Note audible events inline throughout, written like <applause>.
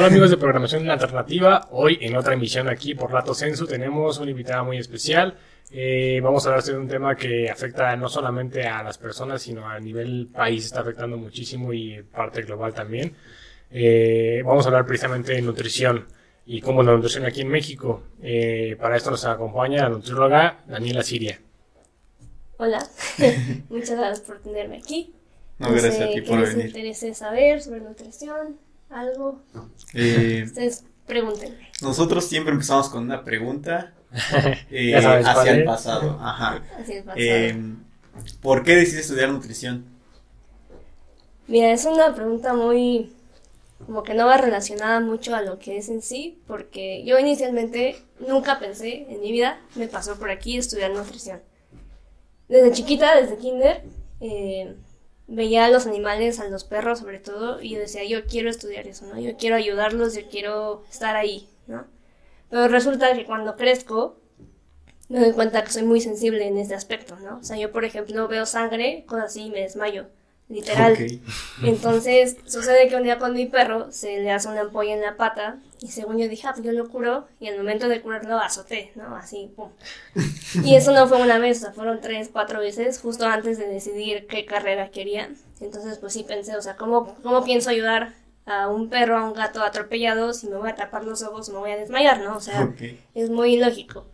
Hola amigos de Programación Alternativa, hoy en otra emisión aquí por Lato Sensu tenemos una invitada muy especial. Eh, vamos a hablar de un tema que afecta no solamente a las personas, sino a nivel país está afectando muchísimo y parte global también. Eh, vamos a hablar precisamente de nutrición y cómo la nutrición aquí en México. Eh, para esto nos acompaña la nutrióloga Daniela Siria. Hola, <laughs> muchas gracias por tenerme aquí. No, gracias a ti por les venir. interese saber sobre nutrición, algo, Eh, <laughs> ustedes pregúntenme. nosotros siempre empezamos con una pregunta <laughs> eh, hacia el pasado. Ajá. Así es pasado. Eh, ¿Por qué decidiste estudiar nutrición? Mira, es una pregunta muy, como que no va relacionada mucho a lo que es en sí, porque yo inicialmente nunca pensé en mi vida, me pasó por aquí estudiar nutrición. Desde chiquita, desde kinder, eh, veía a los animales, a los perros sobre todo, y decía, yo quiero estudiar eso, ¿no? Yo quiero ayudarlos, yo quiero estar ahí, ¿no? Pero resulta que cuando crezco, me doy cuenta que soy muy sensible en este aspecto, ¿no? O sea, yo, por ejemplo, veo sangre, cosas así, y me desmayo, literal. Entonces, sucede que un día con mi perro se le hace una ampolla en la pata y según yo dije, ah, pues yo lo curo y al momento de curarlo azoté, ¿no? Así, pum. <laughs> Y eso no fue una vez, o sea, fueron tres, cuatro veces justo antes de decidir qué carrera quería. Entonces, pues sí pensé, o sea, ¿cómo, cómo pienso ayudar a un perro, a un gato atropellado si me voy a tapar los ojos, me voy a desmayar, ¿no? O sea, es muy ilógico.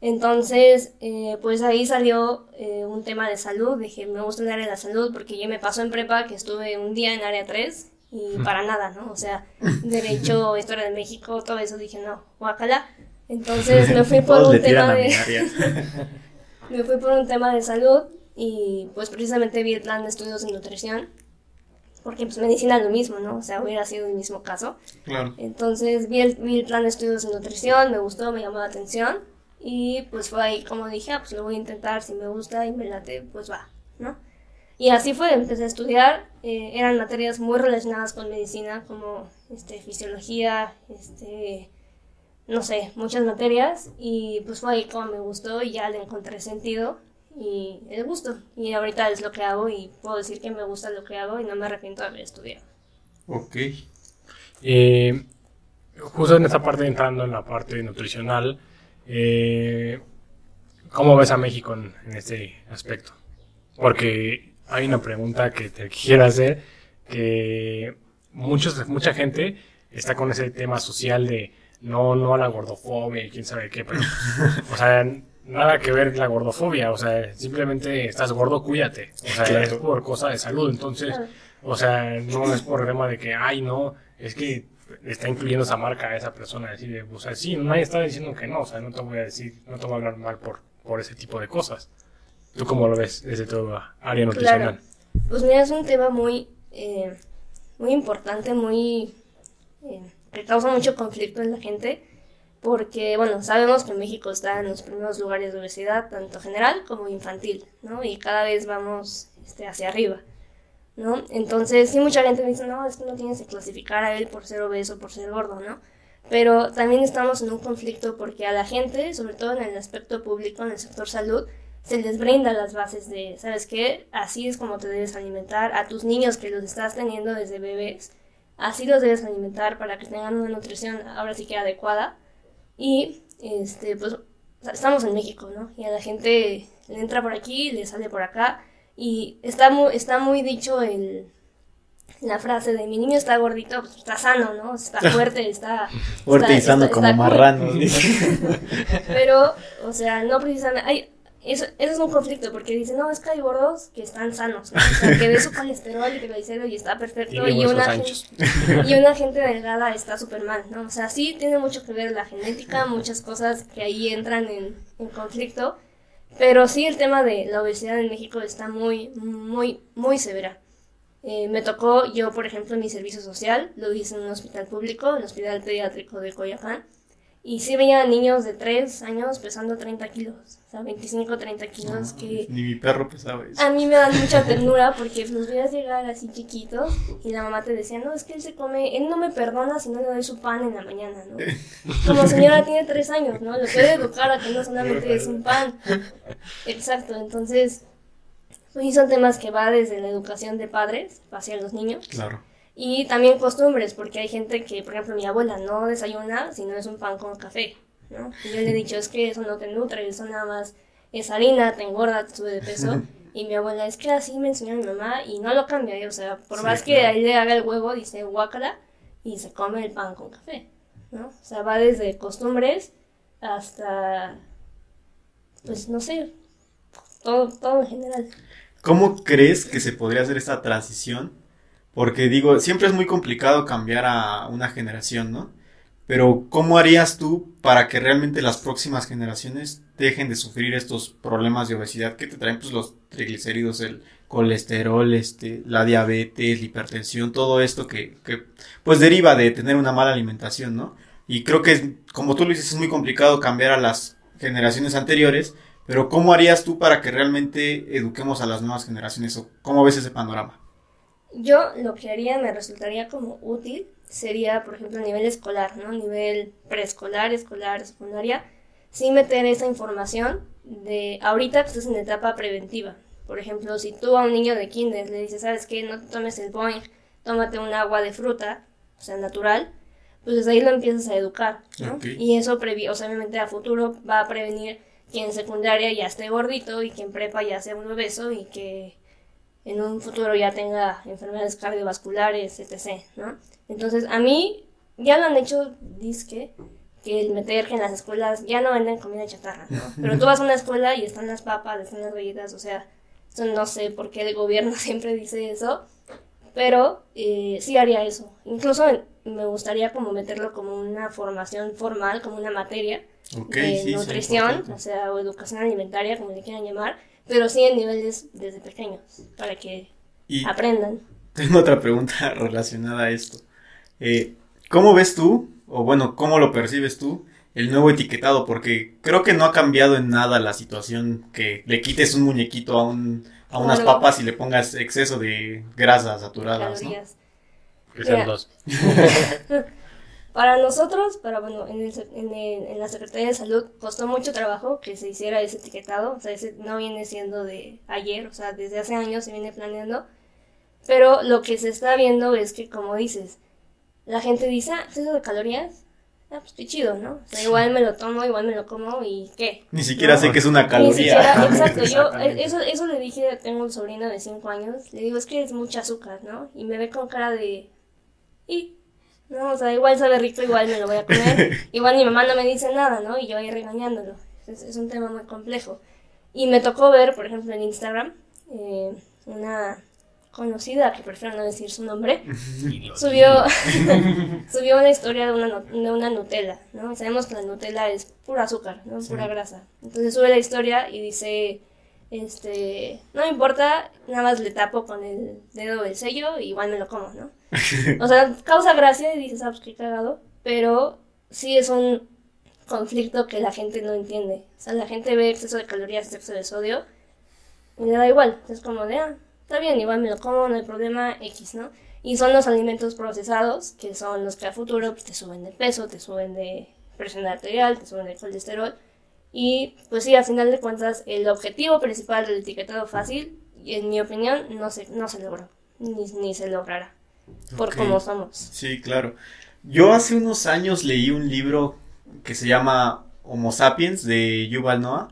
Entonces, eh, pues ahí salió eh, un tema de salud. Dije, me gusta el área de la salud porque yo me pasó en prepa que estuve un día en área 3 y para nada, ¿no? O sea, Derecho, <laughs> Historia de México, todo eso dije, no, guacala. Entonces <laughs> me fui por un tema de, <laughs> me fui por un tema de salud y pues precisamente vi el plan de estudios de nutrición porque pues medicina es lo mismo, ¿no? O sea, hubiera sido el mismo caso. Claro. Entonces vi el, vi el plan de estudios de nutrición, me gustó, me llamó la atención y pues fue ahí como dije, ah, pues lo voy a intentar, si me gusta y me late, pues va, ¿no? Y así fue, empecé a estudiar, eh, eran materias muy relacionadas con medicina, como este, fisiología, este, no sé, muchas materias y pues fue ahí como me gustó y ya le encontré sentido y el gusto. Y ahorita es lo que hago y puedo decir que me gusta lo que hago y no me arrepiento de haber estudiado. Ok. Eh, justo en esta parte, entrando en la parte nutricional, eh, ¿cómo ves a México en, en este aspecto? Porque hay una pregunta que te quiero hacer, que muchos, mucha gente está con ese tema social de no, no a la gordofobia y quién sabe qué, pero, o sea, nada que ver la gordofobia, o sea, simplemente estás gordo, cuídate, o sea, Claro. es por cosa de salud, entonces, o sea, no es por tema de que, ay, no, es que está incluyendo esa marca a esa persona, decir, de, o sea, sí, nadie está diciendo que no, o sea, no te voy a decir, no te voy a hablar mal por, por ese tipo de cosas. ¿Tú cómo lo ves desde tu área nutricional? Pues mira, es un tema muy, eh, muy importante, muy eh, que causa mucho conflicto en la gente, porque bueno, sabemos que México está en los primeros lugares de obesidad, tanto general como infantil, ¿no? Y cada vez vamos este, hacia arriba, ¿no? Entonces, sí, mucha gente dice, no, es que no tienes que clasificar a él por ser obeso, por ser gordo, ¿no? Pero también estamos en un conflicto porque a la gente, sobre todo en el aspecto público, en el sector salud, se les brinda las bases de, ¿sabes qué? Así es como te debes alimentar a tus niños que los estás teniendo desde bebés. Así los debes alimentar para que tengan una nutrición ahora sí que adecuada. Y, este, pues, estamos en México, ¿no? Y a la gente le entra por aquí, le sale por acá. Y está muy, está muy dicho el, la frase de mi niño está gordito, pues está sano, ¿no? Está <laughs> fuerte, está... Fuerte y está- sano está- como está cool. marrano. <laughs> Pero, o sea, no precisamente. Hay, eso, eso es un conflicto porque dicen, no, es que hay gordos que están sanos, ¿no? O sea, que ve su colesterol y triglicéridos y está perfecto. Y una, gente, y una gente delgada está súper mal, ¿no? O sea, sí tiene mucho que ver la genética, muchas cosas que ahí entran en, en conflicto. Pero sí, el tema de la obesidad en México está muy, muy, muy severa. Eh, me tocó, yo por ejemplo, mi servicio social, lo hice en un hospital público, el Hospital Pediátrico de Coyoacán, y sí veía niños de 3 años pesando 30 kilos, o sea, 25, 30 kilos, que Ni mi perro pesaba eso. a mí me dan mucha ternura porque los veías llegar así chiquitos y la mamá te decía, no, es que él se come, él no me perdona si no le doy su pan en la mañana, ¿no? <laughs> Como señora tiene tres años, ¿no? Le puede educar a que no solamente es un pan. Exacto, entonces, pues sí son temas que va desde la educación de padres hacia los niños Claro. Y también costumbres, porque hay gente que, por ejemplo, mi abuela no desayuna si no es un pan con café, ¿no? Y yo le he dicho, es que eso no te nutre, eso nada más es harina, te engorda, te sube de peso. <laughs> Y mi abuela, es que así me enseñó mi mamá y no lo cambia. y, O sea, por Sí, más que ahí le haga el huevo, dice guácala y se come el pan con café, ¿no? O sea, va desde costumbres hasta, pues no sé, todo, todo en general. ¿Cómo crees que se podría hacer esta transición? Porque digo, siempre es muy complicado cambiar a una generación, ¿no? Pero ¿cómo harías tú para que realmente las próximas generaciones dejen de sufrir estos problemas de obesidad que te traen pues los triglicéridos, el colesterol, este, la diabetes, la hipertensión, todo esto que, que pues deriva de tener una mala alimentación, ¿no? Y creo que como tú lo dices, es muy complicado cambiar a las generaciones anteriores, pero ¿cómo harías tú para que realmente eduquemos a las nuevas generaciones? ¿O cómo ves ese panorama? Yo lo que haría, me resultaría como útil, sería, por ejemplo, a nivel escolar, ¿no? Nivel preescolar, escolar, secundaria, sí meter esa información de ahorita que estás en etapa preventiva. Por ejemplo, si tú a un niño de kinder le dices, ¿sabes qué? No te tomes el Boeing, tómate un agua de fruta, o sea, natural, pues desde ahí lo empiezas a educar, ¿no? Y eso, previ o sea, obviamente a futuro va a prevenir que en secundaria ya esté gordito y que en prepa ya sea un obeso y que en un futuro ya tenga enfermedades cardiovasculares, etc., ¿no? Entonces, a mí ya lo han hecho disque que el meter que en las escuelas ya no venden comida chatarra, ¿no? <laughs> Pero tú vas a una escuela y están las papas, están las galletas, o sea, eso no sé por qué el gobierno <laughs> siempre dice eso, pero eh, sí haría eso. Incluso me gustaría como meterlo como una formación formal, como una materia Ok, de sí, nutrición, o sea, o educación alimentaria, como le quieran llamar, pero sí en niveles desde pequeños, para que Y aprendan. tengo otra pregunta <laughs> relacionada a esto. Eh, ¿Cómo ves tú, o bueno, cómo lo percibes tú, el nuevo etiquetado? Porque creo que no ha cambiado en nada la situación que le quites un muñequito a, un, a unas Claro. papas y le pongas exceso de grasas saturadas, ¿no? calorías. Que sean Mira. dos. <laughs> <laughs> Para nosotros, para bueno, en, el se- en, el- en la Secretaría de Salud costó mucho trabajo que se hiciera ese etiquetado, o sea, ese no viene siendo de ayer, o sea, desde hace años se viene planeando, pero lo que se está viendo es que, como dices, la gente dice, ah, exceso de calorías, ah, pues qué chido, ¿no? O sea, igual me lo tomo, igual me lo como y qué. Ni siquiera No. sé que es una Ni caloría. siquiera, <laughs> exacto, yo Exactamente. eso, eso le dije, tengo un sobrino de 5 años, le digo, es que es mucha azúcar, ¿no? Y me ve con cara de, y, no, o sea, igual sabe rico, igual me lo voy a comer, <laughs> igual mi mamá no me dice nada, ¿no? Y yo ahí regañándolo, es, es un tema muy complejo. Y me tocó ver, por ejemplo, en Instagram, eh, una conocida, que prefiero no decir su nombre, <laughs> subió, <laughs> subió una historia de una, de una Nutella, ¿no? Sabemos que la Nutella es pura azúcar, ¿no? Pura grasa. Entonces sube la historia y dice, este, no me importa, nada más le tapo con el dedo el sello y igual me lo como, ¿no? O sea, causa gracia y dices, ah, pues qué cagado, pero sí es un conflicto que la gente no entiende. O sea, la gente ve exceso de calorías, exceso de sodio y le da igual. Es como de, ah, está bien, igual me lo como, no hay problema, X, ¿no? Y son los alimentos procesados, que son los que a futuro pues, te suben de peso, te suben de presión arterial, te suben de colesterol. Y pues sí, a final de cuentas, el objetivo principal del etiquetado fácil, en mi opinión, no se, no se logró, ni, ni se logrará, por cómo somos. Sí, claro. Yo hace unos años leí un libro que se llama Homo Sapiens de Yuval Noah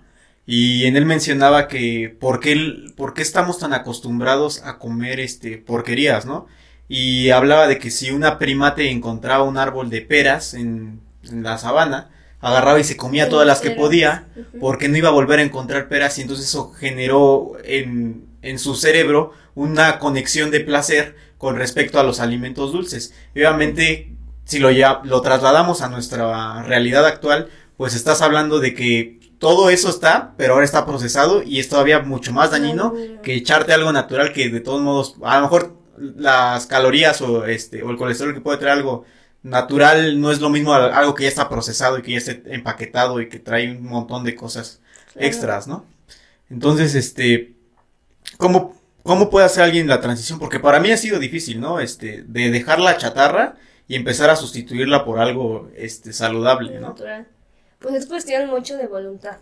y en él mencionaba que por qué, por qué estamos tan acostumbrados a comer este porquerías, ¿no? Y hablaba de que si una primate encontraba un árbol de peras en, en la sabana, agarraba y se comía todas las que podía porque no iba a volver a encontrar peras y entonces eso generó en, en su cerebro una conexión de placer con respecto a los alimentos dulces. Y obviamente, si lo, ya, lo trasladamos a nuestra realidad actual, pues estás hablando de que todo eso está, pero ahora está procesado y es todavía mucho más dañino que echarte algo natural que de todos modos, a lo mejor las calorías o este o el colesterol que puede traer algo natural no es lo mismo a algo que ya está procesado y que ya está empaquetado y que trae un montón de cosas Claro. extras, ¿no? Entonces, este, ¿cómo, ¿cómo puede hacer alguien la transición? Porque para mí ha sido difícil, ¿no? Este, de dejar la chatarra y empezar a sustituirla por algo, este, saludable, ¿no? natural. Pues es cuestión mucho de voluntad.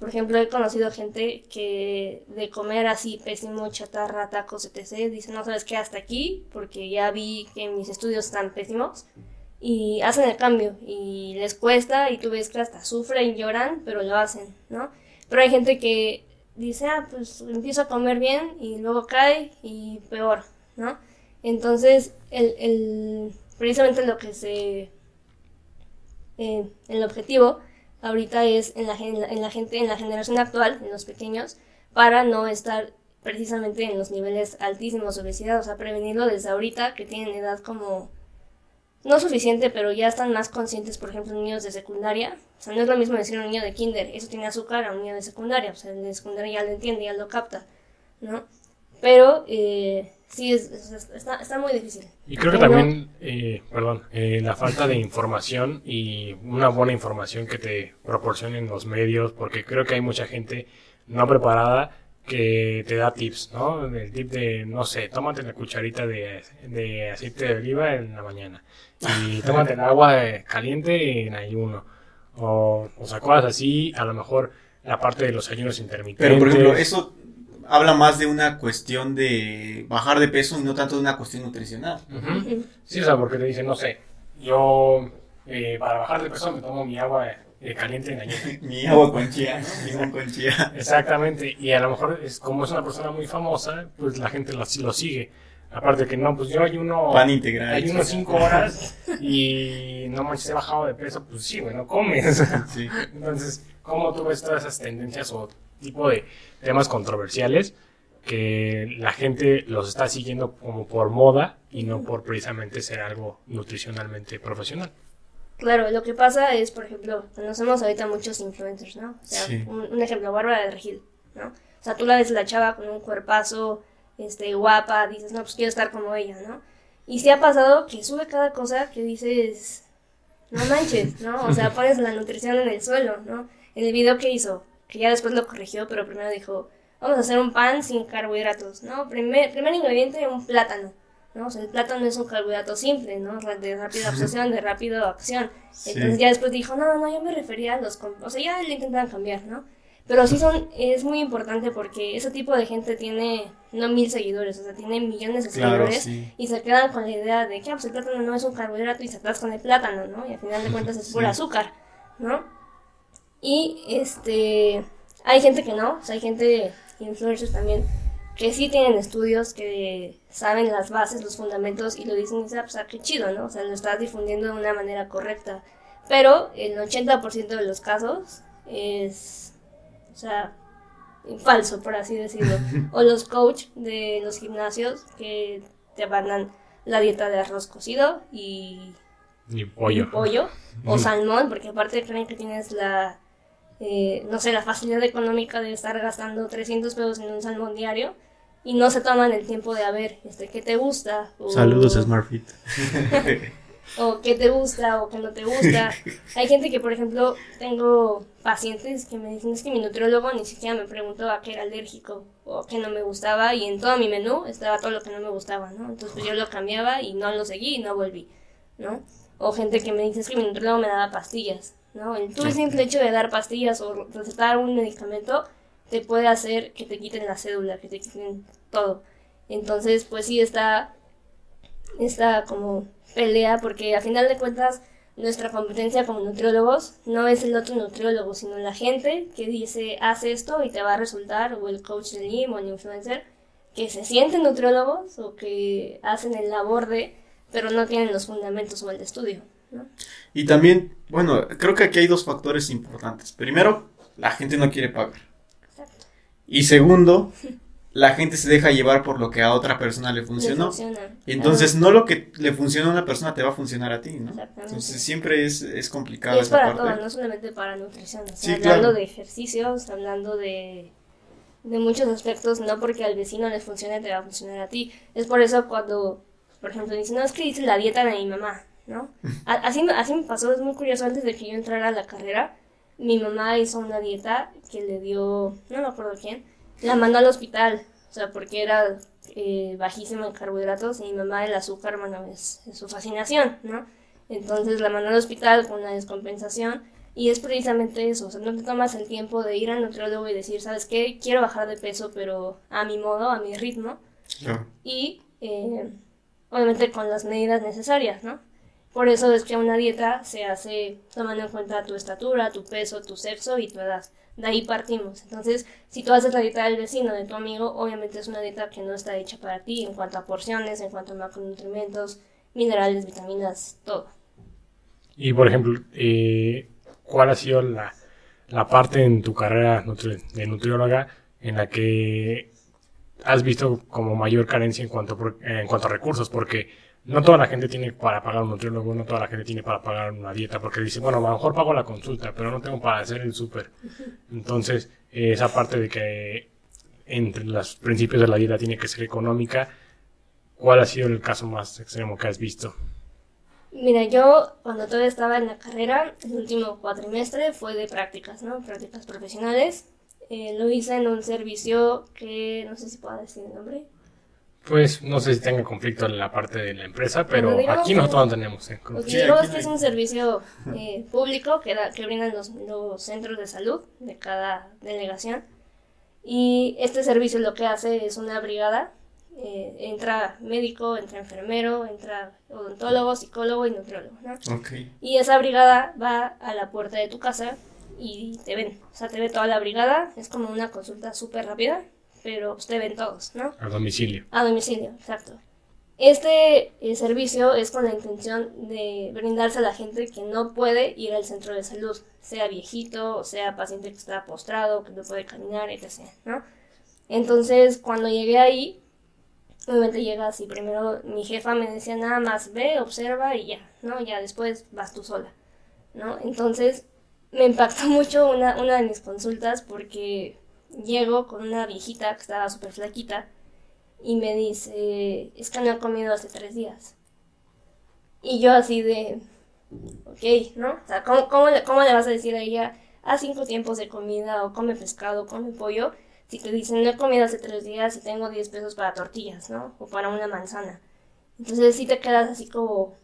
Por ejemplo, he conocido gente que de comer así pésimo, chatarra, tacos, etc., dice, no sabes qué, hasta aquí, porque ya vi que mis estudios están pésimos, y hacen el cambio, y les cuesta, y tú ves que hasta sufren lloran, pero lo hacen, ¿no? Pero hay gente que dice, ah, pues empiezo a comer bien, y luego cae, y peor, ¿no? Entonces, el, el precisamente lo que se... Eh, el objetivo ahorita es en la, en la gente, en la generación actual, en los pequeños, para no estar precisamente en los niveles altísimos de obesidad, o sea, prevenirlo desde ahorita, que tienen edad como no suficiente, pero ya están más conscientes, por ejemplo, niños de secundaria. O sea, no es lo mismo decir a un niño de kinder, eso tiene azúcar, a un niño de secundaria. O sea, el de secundaria ya lo entiende, ya lo capta, ¿no? Pero eh, sí, es, está, está, muy difícil. Y creo que también, eh, perdón, eh, la falta de información y una buena información que te proporcionen los medios, porque creo que hay mucha gente no preparada que te da tips, ¿no? El tip de, no sé, tómate la cucharita de, de aceite de oliva en la mañana y <laughs> tómate el agua caliente en ayuno. O, o sea, cosas así, a lo mejor la parte de los ayunos intermitentes. Pero, por ejemplo, eso habla más de una cuestión de bajar de peso y no tanto de una cuestión nutricional. Sí, o sea, porque te dicen, no sé, yo eh, para bajar de peso me tomo mi agua eh, caliente en ayuno. <laughs> mi agua con chía, limón con chía. Exactamente, y a lo mejor es como es una persona muy famosa, pues la gente lo, lo sigue. Aparte que no, pues yo ayuno. Pan integral. Ayuno cinco horas y no manches, he bajado de peso, pues sí, bueno, comes. Sí. <laughs> Entonces, ¿cómo tú ves todas esas tendencias o tipo de temas controversiales que la gente los está siguiendo como por moda y no por precisamente ser algo nutricionalmente profesional. Claro, lo que pasa es, por ejemplo, conocemos ahorita muchos influencers, ¿no? O sea, un, ejemplo, Bárbara de Regil, ¿no? O sea, tú la ves la chava con un cuerpazo, este, guapa, dices, no, pues quiero estar como ella, ¿no? Y si ha pasado que sube cada cosa que dices, no manches, ¿no? O sea, <laughs> pones la nutrición en el suelo, ¿no? En el video que hizo, que ya después lo corrigió, pero primero dijo, vamos a hacer un pan sin carbohidratos, ¿no? Primer, primer ingrediente, un plátano, ¿no? O sea, el plátano es un carbohidrato simple, ¿no? De rápida absorción, de rápida acción. Entonces ya después dijo, no, no, yo me refería a los... O sea, ya le intentan cambiar, ¿no? Pero sí son, es muy importante porque ese tipo de gente tiene no mil seguidores, o sea, tiene millones de seguidores y se quedan con la idea de que ah, pues el plátano no es un carbohidrato y se atrás con el plátano, ¿no? Y al final de <laughs> cuentas es pura azúcar, ¿no? Y este, hay gente que no, o sea, hay gente, influencers también, que sí tienen estudios, que saben las bases, los fundamentos y lo dicen y dicen, pues, ah, qué chido, ¿no? O sea, lo estás difundiendo de una manera correcta. Pero el 80% de los casos es, o sea, falso, por así decirlo. <laughs> o los coach de los gimnasios que te mandan la dieta de arroz cocido y, y pollo. Y pollo o salmón, porque aparte creen que tienes la eh, no sé, la facilidad económica de estar gastando 300 pesos en un salmón diario y no se toman el tiempo de a ver, este, ¿qué te gusta? O, Saludos, SmartFit. <laughs> o qué te gusta o qué no te gusta. <laughs> Hay gente que, por ejemplo, tengo pacientes que me dicen es que mi nutriólogo ni siquiera me preguntó a qué era alérgico o a qué no me gustaba y en todo mi menú estaba todo lo que no me gustaba, ¿no? Entonces pues, yo lo cambiaba y no lo seguí y no volví, ¿no? O gente que me dice es que mi nutriólogo me daba pastillas ¿no? El tú simple hecho de dar pastillas o recetar un medicamento te puede hacer que te quiten la cédula, que te quiten todo. Entonces, pues sí está esta como pelea porque a final de cuentas nuestra competencia como nutriólogos no es el otro nutriólogo, sino la gente que dice haz esto y te va a resultar, o el coach de gym o el influencer, que se sienten nutriólogos o que hacen el labor de, pero no tienen los fundamentos o el estudio. Y también, bueno, creo que aquí hay dos factores importantes. Primero, la gente no quiere pagar. Y segundo, la gente se deja llevar por lo que a otra persona le funcionó. Y entonces no lo que le funciona a una persona te va a funcionar a ti, ¿no? Entonces siempre es, es complicado. Y es para todo, no solamente para nutrición. hablando de ejercicios, hablando de, de muchos aspectos, no porque al vecino le funcione te va a funcionar a ti. Es por eso cuando, por ejemplo, dicen, no, es que hice la dieta de mi mamá. ¿No? <laughs> Así, así me pasó, es muy curioso, antes de que yo entrara a la carrera, mi mamá hizo una dieta que le dio, no me acuerdo quién, la mandó al hospital, o sea, porque era eh, bajísima en carbohidratos y mi mamá el azúcar, bueno, es, su fascinación, ¿no? Entonces la mandó al hospital con una descompensación Y es precisamente eso, o sea, no te tomas el tiempo de ir al nutriólogo y decir, ¿sabes qué? Quiero bajar de peso, pero a mi modo, a mi ritmo. Claro. Y eh, obviamente con las medidas necesarias, ¿no? Por eso es que una dieta se hace tomando en cuenta tu estatura, tu peso, tu sexo y tu edad. De ahí partimos. Entonces, si tú haces la dieta del vecino, de tu amigo, obviamente es una dieta que no está hecha para ti en cuanto a porciones, en cuanto a macronutrientes, minerales, vitaminas, todo. Y por ejemplo, eh, ¿cuál ha sido la, parte en tu carrera de nutrióloga en la que has visto como mayor carencia en cuanto, en cuanto a recursos? Porque no toda la gente tiene para pagar un nutriólogo, no toda la gente tiene para pagar una dieta, porque dice, bueno, a lo mejor pago la consulta, pero no tengo para hacer el súper. <laughs> Entonces, eh, esa parte de que entre los principios de la dieta tiene que ser económica, ¿cuál ha sido el caso más extremo que has visto? Mira, yo cuando todavía estaba en la carrera, el último cuatrimestre fue de prácticas, ¿no? Prácticas profesionales. Eh, lo hice en un servicio que no sé si puedo decir el nombre. Pues no sé si tenga conflicto en la parte de la empresa, pero aquí que- nosotros no tenemos. ¿eh? Sí, no es un servicio eh, público que, da- que brindan los, los centros de salud de cada delegación. Y este servicio lo que hace es una brigada. eh, entra médico, entra enfermero, entra odontólogo, psicólogo y nutriólogo, ¿no? Ok. Y esa brigada va a la puerta de tu casa y te ven. O sea, te ve toda la brigada. Es como una consulta súper rápida, pero pues, te ven todos, ¿no? A domicilio. A domicilio, exacto. Este eh, servicio es con la intención de brindarse a la gente que no puede ir al centro de salud, sea viejito, o sea paciente que está postrado, que no puede caminar, etc. ¿no? Entonces, cuando llegué ahí, obviamente llegas y primero mi jefa me decía nada más ve, observa y ya, ¿no? Ya después vas tú sola, ¿no? Entonces, me impactó <laughs> mucho una, una de mis consultas porque llego con una viejita que estaba súper flaquita y me dice, es que no he comido hace tres días. Y yo así de, ok, ¿no? O sea, ¿cómo, cómo, le, cómo le vas a decir a ella, haz cinco tiempos de comida o come pescado, come pollo? Si te dicen, no he comido hace tres días y tengo 10 pesos para tortillas, ¿no? O para una manzana. Entonces sí te quedas así como,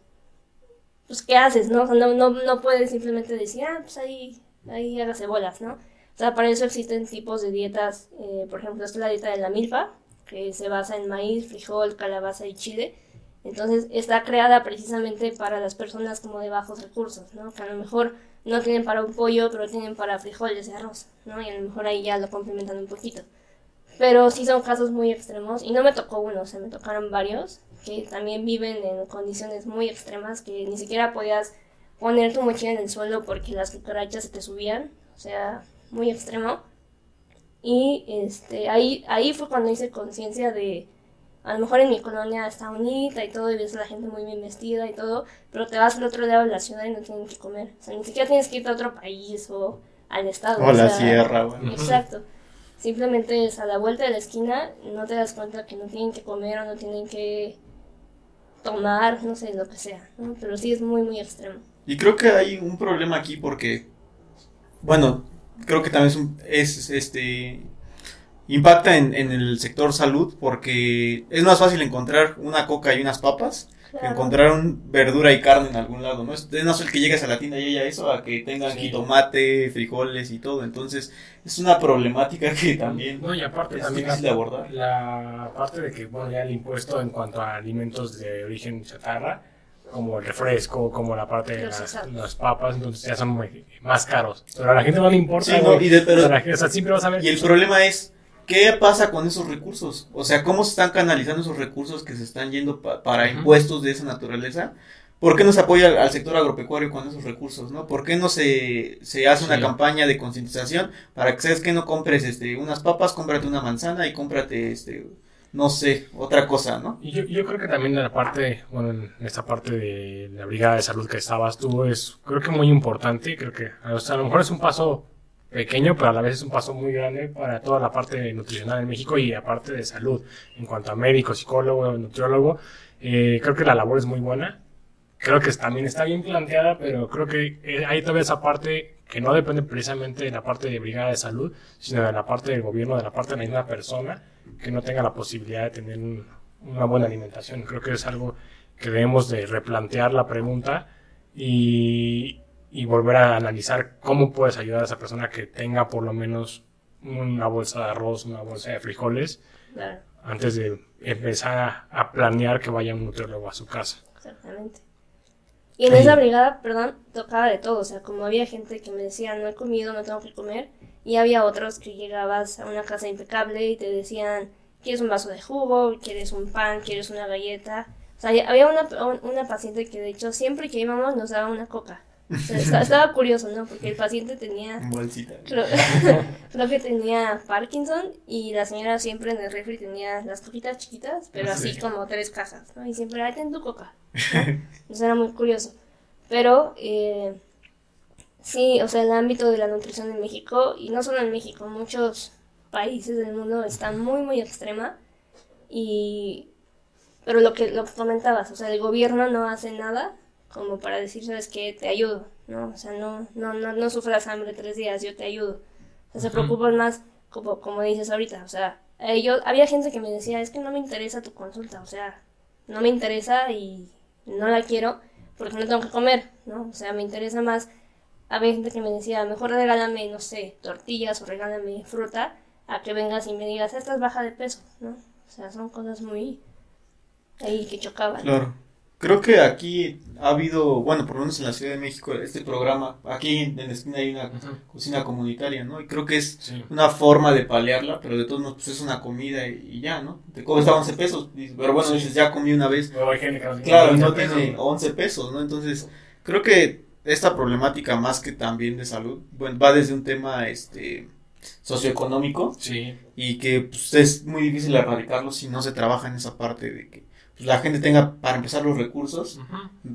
pues, ¿qué haces, no? O sea, no, no, no puedes simplemente decir, ah, pues ahí, ahí hágase bolas, ¿no? Sea, para eso existen tipos de dietas, eh, por ejemplo, está la dieta de la milfa, que se basa en maíz, frijol, calabaza y chile. Entonces está creada precisamente para las personas como de bajos recursos, ¿no? Que a lo mejor no tienen para un pollo, pero tienen para frijoles y arroz, ¿no? Y a lo mejor ahí ya lo complementan un poquito. Pero sí son casos muy extremos, y no me tocó uno, o sea, me tocaron varios, que también viven en condiciones muy extremas, que ni siquiera podías poner tu mochila en el suelo porque las cucarachas se te subían, o sea, muy extremo. Y este, ahí, ahí fue cuando hice conciencia de, a lo mejor en mi colonia está bonita y todo, y ves a la gente muy bien vestida y todo, pero te vas al otro lado de la ciudad y no tienen que comer. O sea, ni siquiera tienes que irte a otro país o al estado. O a la sea, sierra, bueno. Exacto. Simplemente es a la vuelta de la esquina, no te das cuenta que no tienen que comer o no tienen que tomar, no sé, lo que sea, ¿no? Pero sí es muy, muy extremo. Y creo que hay un problema aquí porque, bueno, creo que también es, un- es, este impacta en, en el sector salud porque es más fácil encontrar una coca y unas papas que encontrar un verdura y carne en algún lado, ¿no? Es es más fácil que llegues a la tienda y haya eso a que tengan Sí. frijoles y todo. Entonces, es una problemática que también No, y aparte es también difícil de abordar. la parte de que, bueno, ya el impuesto en cuanto a alimentos de origen chatarra, como el refresco, como la parte de las, papas, entonces ya son muy- más caros. Pero a la gente no le importa. Sí, no, y de- pero- gente- o sea, siempre vas a ver. Y el problema es, ¿qué pasa con esos recursos? O sea, ¿cómo se están canalizando esos recursos que se están yendo pa- para impuestos de esa naturaleza? ¿Por qué no se apoya al, al sector agropecuario con esos recursos, no? ¿Por qué no se, se hace una campaña de concientización para que sabes que no compres este unas papas, cómprate una manzana y cómprate este no sé, otra cosa, ¿no? Yo, yo creo que también en la parte, bueno, en esta parte de la brigada de salud que estabas tú es, creo que muy importante, creo que, a lo mejor es un paso pequeño, pero a la vez es un paso muy grande para toda la parte nutricional en México y aparte de salud, en cuanto a médico, psicólogo, nutriólogo, eh, creo que la labor es muy buena, creo que también está bien planteada, pero creo que eh, hay todavía esa parte que no depende precisamente de la parte de brigada de salud, sino de la parte del gobierno, de la parte de la misma persona, que no tenga la posibilidad de tener un- una buena alimentación. Creo que es algo que debemos de replantear la pregunta y, y volver a analizar cómo puedes ayudar a esa persona que tenga por lo menos una bolsa de arroz, una bolsa de frijoles, Claro, antes de empezar a, planear que vaya un nutriólogo a su casa. exactamente. Y en esa brigada, perdón, tocaba de todo. O sea, como había gente que me decía, no he comido, no tengo que comer. Y había otros que llegabas a una casa impecable y te decían, ¿quieres un vaso de jugo? ¿Quieres un pan? ¿Quieres una galleta? O sea, había una, una paciente que de hecho siempre que íbamos nos daba una coca. O sea, <laughs> esta- estaba curioso, ¿no? Porque el paciente tenía En bolsita. Creo, <laughs> <laughs> creo que tenía Parkinson y la señora siempre en el refri tenía las coquitas chiquitas, pero así Sí. como tres cajas, ¿no? Y siempre, ahí ten tu coca. ¿no? Eso era muy curioso. Pero, eh, sí, o sea, el ámbito de la nutrición en México, y no solo en México, muchos países del mundo está muy, muy extrema. Y, pero lo que, lo que comentabas, o sea, el gobierno no hace nada como para decir, sabes qué, te ayudo, ¿no? O sea, no, no, no, no sufras hambre tres días, yo te ayudo. O sea, se preocupan más, como, como dices ahorita, o sea, eh, yo, había gente que me decía, es que no me interesa tu consulta, o sea, no me interesa y no la quiero porque no tengo que comer, ¿no? O sea, me interesa más. Había gente que me decía, mejor regálame, no sé, tortillas o regálame fruta, a que vengas y me digas, esta es baja de peso, ¿no? O sea, son cosas muy ahí que chocaban. Claro. Creo que aquí ha habido, bueno, por lo menos en la Ciudad de México, este programa, aquí en la esquina hay una cocina comunitaria, ¿no? Y creo que es Sí. una forma de paliarla, pero de todos modos pues es una comida y, y ya, ¿no? Te cuesta 11 pesos, pero bueno, Sí. dices, ya comí una vez. Luego hay gente que no tiene Claro, y 20 no tiene ¿no? 11 pesos, ¿no? Entonces, creo que esta problemática más que también de salud, bueno, va desde un tema, este, socioeconómico. Sí, y que pues, es muy difícil erradicarlo si no se trabaja en esa parte de que pues, la gente tenga para empezar los recursos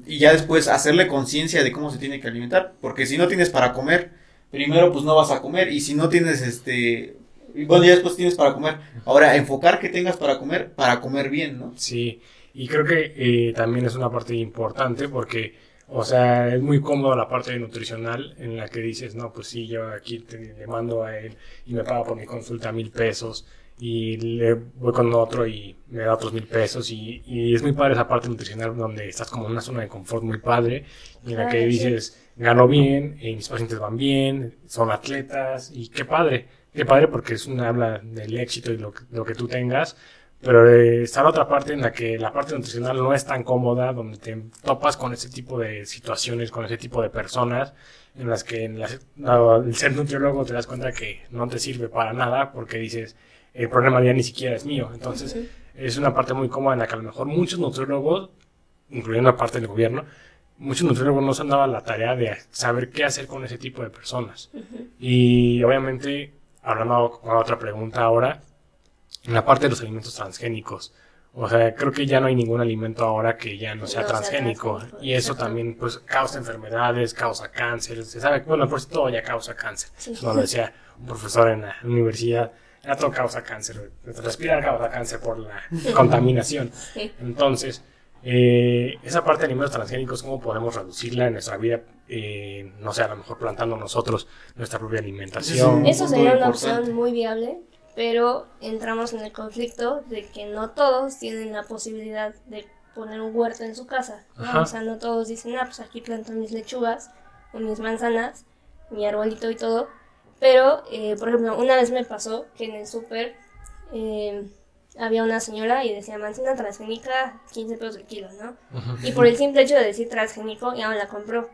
y ya después hacerle conciencia de cómo se tiene que alimentar, porque si no tienes para comer, primero pues no vas a comer. Y si no tienes este y bueno, ya después tienes para comer. Ahora enfocar que tengas para comer para comer bien, ¿no? Sí, y creo que eh, también es una parte importante porque, o sea, es muy cómodo la parte nutricional en la que dices, no, pues sí, yo aquí te- le mando a él y me paga por mi consulta mil pesos y le voy con otro y me da otros mil pesos y, y es muy padre esa parte nutricional donde estás como en una zona de confort muy padre y en la que dices, gano bien, eh, mis pacientes van bien, son atletas y qué padre, qué padre porque es una habla del éxito y lo lo que tú tengas pero eh, está la otra parte en la que la parte nutricional no es tan cómoda, donde te topas con ese tipo de situaciones, con ese tipo de personas, en las que en no, al ser nutriólogo te das cuenta que no te sirve para nada, porque dices, el problema ya ni siquiera es mío. Entonces, es una parte muy cómoda en la que a lo mejor muchos nutriólogos, incluyendo la parte del gobierno, muchos nutriólogos no se han dado la tarea de saber qué hacer con ese tipo de personas. Y obviamente, hablando con la otra pregunta ahora, en la parte de los alimentos transgénicos. O sea, creo que ya no hay ningún alimento ahora que ya no sea No sea transgénico. Y eso exacto. también pues causa enfermedades, causa cáncer. Se sabe que, bueno, por si todo ya causa cáncer. Sí. Lo decía un profesor en la universidad. Ya todo causa cáncer. Respirar causa cáncer por la contaminación. Entonces, eh, esa parte de alimentos transgénicos, ¿cómo podemos reducirla en nuestra vida? Eh, no sé, a lo mejor plantando nosotros nuestra propia alimentación. Eso sería una opción muy viable, pero entramos en el conflicto de que no todos tienen la posibilidad de poner un huerto en su casa. ¿no? O sea, no todos dicen, ah, pues aquí planto mis lechugas o mis manzanas, mi arbolito y todo. Pero, eh, por ejemplo, una vez me pasó que en el súper eh, había una señora y decía manzana transgénica, 15 pesos el kilo, ¿no? Y por el simple hecho de decir transgénico, ya me la compró.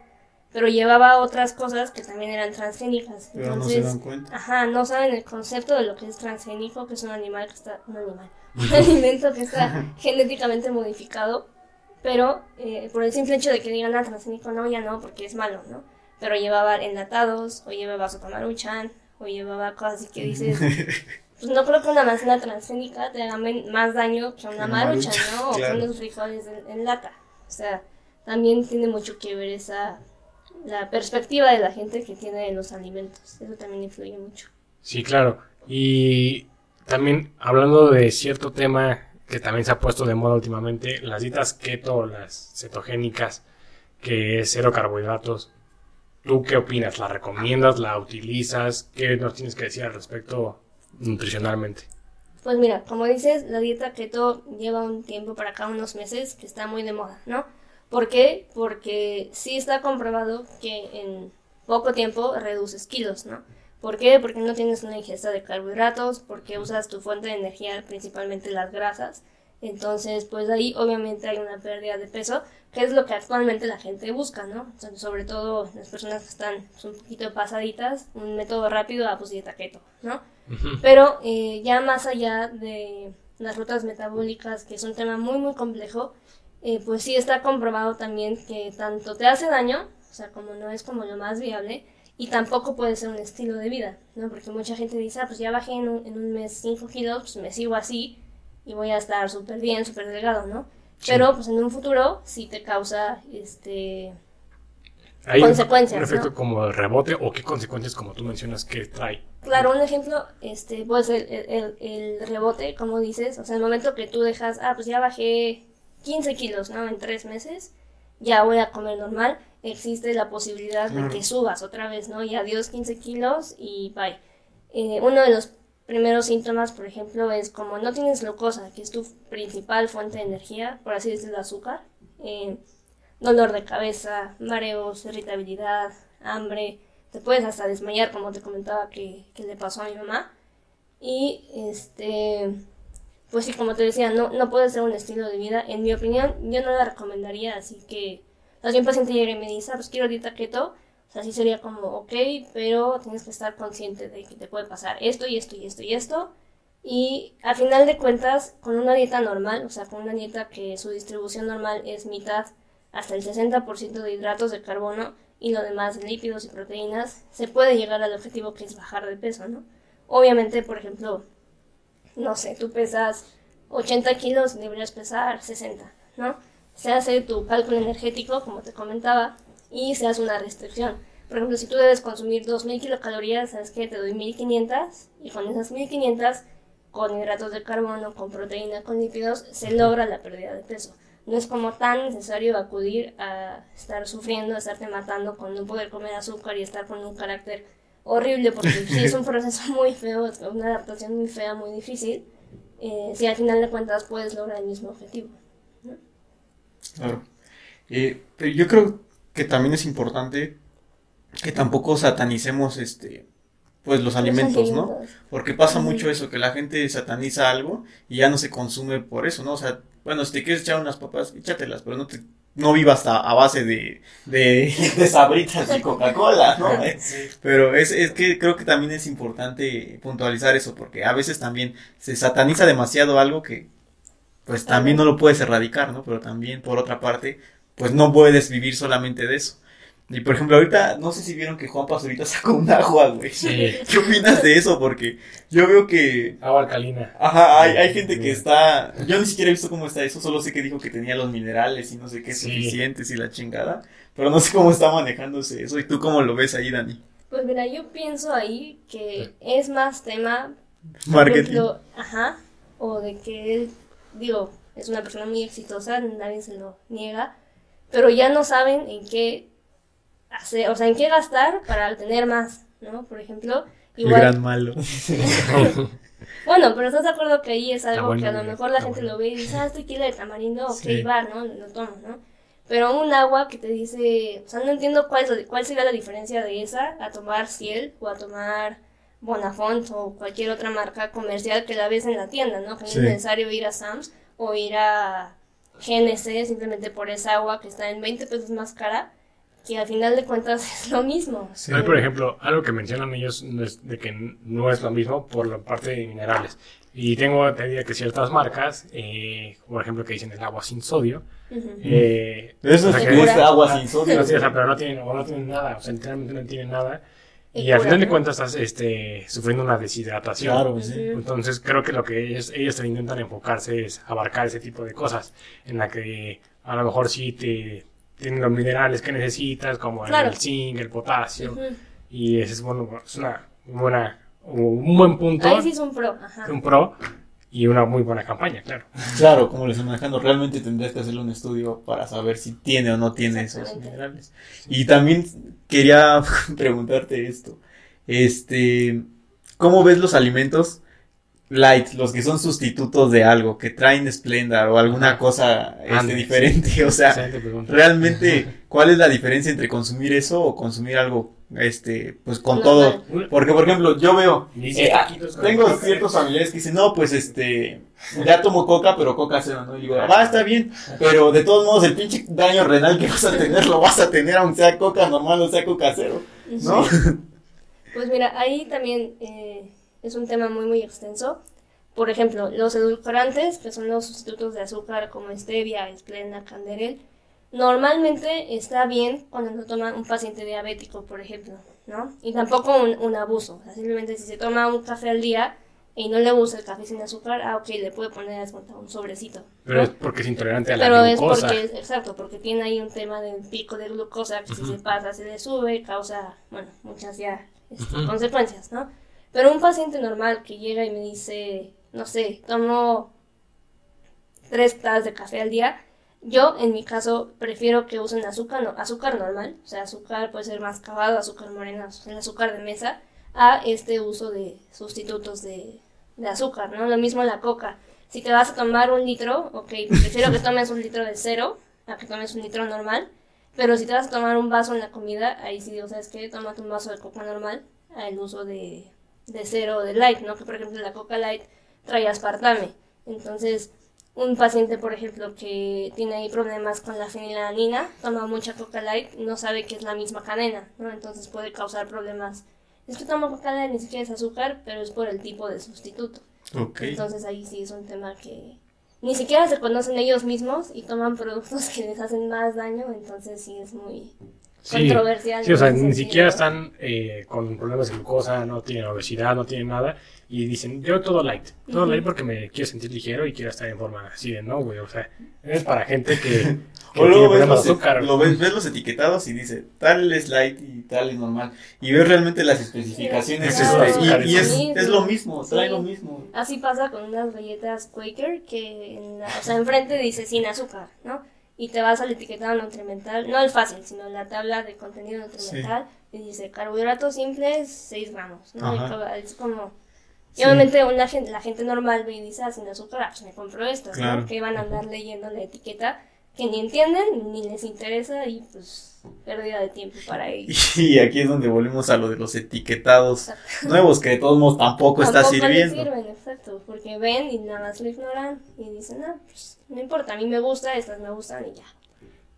Pero llevaba otras cosas que también eran transgénicas. Pero no se Entonces, dan cuenta. Ajá, no saben el concepto de lo que es transgénico, que es un animal que está, un animal, <laughs> un alimento que está genéticamente modificado, pero eh, por el simple hecho de que digan ah, transgénico, no, ya no, porque es malo, ¿no? Pero llevaba enlatados, o llevaba sopa maruchan, o llevaba cosas así que dices, <laughs> pues no creo que una manzana transgénica te haga más daño que una maruchan, ¿no? O claro. que unos frijoles en, en lata. O sea, también tiene mucho que ver esa, la perspectiva de la gente que tiene de los alimentos. Eso también influye mucho. Sí, claro. Y también hablando de cierto tema que también se ha puesto de moda últimamente, las dietas keto, las cetogénicas, que es cero carbohidratos. ¿Tú qué opinas? ¿La recomiendas? ¿La utilizas? ¿Qué nos tienes que decir al respecto nutricionalmente? Pues mira, como dices, la dieta keto lleva un tiempo para acá, unos meses, que está muy de moda, ¿no? ¿Por qué? Porque sí está comprobado que en poco tiempo reduces kilos, ¿no? ¿Por qué? Porque no tienes una ingesta de carbohidratos, porque usas tu fuente de energía principalmente las grasas. Entonces, pues ahí obviamente hay una pérdida de peso, que es lo que actualmente la gente busca, ¿no? sobre todo las personas que están pues, un poquito pasaditas, un método rápido, a ah, pues dieta keto, ¿no? Pero eh, ya más allá de las rutas metabólicas, que es un tema muy, muy complejo, eh, pues sí está comprobado también que tanto te hace daño, o sea, como no es como lo más viable, y tampoco puede ser un estilo de vida, ¿no? Porque mucha gente dice, ah, pues ya bajé en un, en un mes 5 kilos, pues me sigo así y voy a estar súper bien, súper delgado, ¿no? Pero pues en un futuro sí te causa este ¿Hay consecuencias. Un, efecto como rebote o qué consecuencias como tú mencionas que trae? Claro, un ejemplo, este, pues el, el, el, rebote, como dices, o sea, el momento que tú dejas, ah, pues ya bajé 15 kilos, ¿no? En tres meses, ya voy a comer normal, existe la posibilidad de que subas otra vez, ¿no? Y adiós 15 kilos y bye. Eh, uno de los primeros síntomas, por ejemplo, es como no tienes glucosa, que es tu principal fuente de energía, por así decirlo, azúcar, eh, dolor de cabeza, mareos, irritabilidad, hambre, te puedes hasta desmayar, como te comentaba que, que le pasó a mi mamá. Y este, pues sí, como te decía, no, no puede ser un estilo de vida. En mi opinión, yo no la recomendaría, así que si un paciente llega y me dice, ah, pues quiero dieta keto, o sea, sí sería como, ok, pero tienes que estar consciente de que te puede pasar esto y esto y esto y esto. Y al final de cuentas, con una dieta normal, o sea, con una dieta que su distribución normal es mitad hasta el 60% de hidratos de carbono y lo demás de lípidos y proteínas, se puede llegar al objetivo que es bajar de peso, ¿no? Obviamente, por ejemplo, no sé, tú pesas 80 kilos, deberías pesar 60, ¿no? Se hace tu cálculo energético, como te comentaba, y se hace una restricción. Por ejemplo, si tú debes consumir 2.000 kilocalorías, ¿sabes qué? Te doy 1.500 y con esas 1.500, con hidratos de carbono, con proteína, con lípidos, se logra la pérdida de peso. No es como tan necesario acudir a estar sufriendo, a estarte matando con no poder comer azúcar y estar con un carácter horrible, porque sí es un <laughs> proceso muy feo, una adaptación muy fea, muy difícil, eh, si al final de cuentas puedes lograr el mismo objetivo. Claro. Eh, pero yo creo que también es importante que tampoco satanicemos este pues los, alimentos, ¿no? Porque pasa mucho eso, que la gente sataniza algo y ya no se consume por eso, ¿no? O sea, bueno, si te quieres echar unas papas, échatelas, pero no te no vivas a, a base de, de, <laughs> de sabritas y Coca-Cola, ¿no? Pero es, es que creo que también es importante puntualizar eso, porque a veces también se sataniza demasiado algo que, pues también no lo puedes erradicar, ¿no? Pero también, por otra parte, pues no puedes vivir solamente de eso. Y por ejemplo, ahorita, no sé si vieron que Juan ahorita <laughs> sacó un agua, güey. Sí. ¿Qué opinas de eso? Porque yo veo que. Agua alcalina. Ajá, hay, hay gente que está. Yo ni siquiera he visto cómo está eso, solo sé que dijo que tenía los minerales y no sé qué suficientes y la chingada. Pero no sé cómo está manejándose eso. ¿Y tú cómo lo ves ahí, Dani? Pues mira, yo pienso ahí que es más tema. Marketing. ajá. O de que él, digo, es una persona muy exitosa, nadie se lo niega. Pero ya no saben en qué o sea, en qué gastar para tener más, ¿no? Por ejemplo, igual... El gran malo. <laughs> bueno, pero estás de acuerdo que ahí es algo que a lo mejor la gente lo ve y dice, ah, este kilo de tamarindo, ok, va, ¿no? Lo tomo, ¿no? Pero un agua que te dice, o sea, no entiendo cuál, cuál sería la diferencia de esa a tomar Ciel o a tomar Bonafont o cualquier otra marca comercial que la ves en la tienda, ¿no? Que no es necesario ir a Sam's o ir a GNC simplemente por esa agua que está en 20 pesos más cara que al final de cuentas es lo mismo. Hay, por ejemplo, algo que mencionan ellos es de que no es lo mismo por la parte de minerales. Y tengo entendido que ciertas marcas, eh, por ejemplo, que dicen el agua sin sodio. eh, Eso es que agua sin sodio. No, pero no tienen, no tienen nada, o sea, literalmente no tienen nada. Y al final de cuentas estás este, sufriendo una deshidratación. Claro, sí. Entonces creo que lo que ellos, ellos intentan enfocarse es abarcar ese tipo de cosas, en la que a lo mejor sí te, tienen los minerales que necesitas, como el zinc, el potasio. Y ese es, bueno, es una buena, un buen punto. Ahí sí es un pro. Un pro y una muy buena campaña, claro. Claro, como les están manejando, realmente tendrías que hacerle un estudio para saber si tiene o no tiene esos minerales. Y también quería <laughs> preguntarte esto. Este, ¿cómo ves los alimentos light, los que son sustitutos de algo, que traen Splenda o alguna Ajá. cosa este, diferente, o sea, realmente, ¿cuál es la diferencia entre consumir eso o consumir algo, este, pues con todo? Porque, por ejemplo, yo veo, eh, ah, tengo coca. ciertos familiares que dicen, no, pues este, ya tomo coca, pero coca cero, ¿no? Y digo, va, está bien, pero de todos modos, el pinche daño renal que vas a tener, lo vas a tener, aunque sea coca normal o sea coca cero, ¿no? Pues mira, ahí también eh, es un tema muy, muy extenso. Por ejemplo, los edulcorantes, que son los sustitutos de azúcar como stevia, esplenda, canderel, normalmente está bien cuando lo toma un paciente diabético, por ejemplo, ¿no? Y tampoco un, un abuso. O sea, simplemente si se toma un café al día y no le gusta el café sin azúcar, ah, ok, le puede poner un sobrecito. Pero es porque es intolerante a la Pero es glucosa. porque, exacto, porque tiene ahí un tema del pico de glucosa que si se pasa se le sube, causa, bueno, muchas ya este, consecuencias, ¿no? Pero un paciente normal que llega y me dice, no sé, tomo tres tazas de café al día, yo en mi caso prefiero que usen azúcar, no, azúcar normal, o sea, azúcar puede ser mascabado, azúcar morena, el azúcar de mesa, a este uso de sustitutos de, de azúcar, ¿no? Lo mismo la coca. Si te vas a tomar un litro, ok, prefiero que tomes un litro de cero a que tomes un litro normal. Pero si te vas a tomar un vaso en la comida, ahí sí digo, ¿sabes qué? Tómate un vaso de coca normal al uso de, de cero o de light, ¿no? Que por ejemplo la coca light trae aspartame. Entonces, un paciente, por ejemplo, que tiene ahí problemas con la fenilalanina, toma mucha coca light, no sabe que es la misma cadena, ¿no? Entonces puede causar problemas. Es que toma coca light, ni siquiera es azúcar, pero es por el tipo de sustituto. Entonces ahí sí es un tema que ni siquiera se conocen ellos mismos y toman productos <laughs> que les hacen más daño, entonces sí es muy Sí, controversial. sí, o sea, ni sentido. siquiera están eh, con problemas de glucosa, no tienen obesidad, no tienen nada. Y dicen, yo todo light. Todo Ujú. light porque me quiero sentir ligero y quiero estar en forma así de no, güey. O sea, es para gente que, <laughs> que O tiene luego ves problemas los, de azúcar. lo ves, ves los etiquetados y dice tal es light y tal es normal. Y ves realmente las especificaciones Sí, este, claro. y, y es, es lo mismo, trae Sí. lo mismo. Así pasa con unas galletas Quaker que, en la- o sea, enfrente dice sin azúcar, ¿no? Y te vas al etiquetado nutrimental, no el fácil, sino la tabla de contenido nutrimental, y dice carbohidratos simples 6 gramos, ¿no? Y es como... Y Sí. obviamente una gente, la gente normal ve y dice, ah, sin azúcar, ah, pues me compro estas, Claro. ¿no? Que van a andar leyendo la etiqueta que ni entienden, ni les interesa y pues pérdida de tiempo para <laughs> ellos. Y aquí es donde volvemos a lo de los etiquetados nuevos que de todos modos tampoco está Tampoco les sirviendo. sirven, exacto, porque ven y nada más lo ignoran y dicen, ah, pues no importa, a mí me gusta, estas me gustan y ya.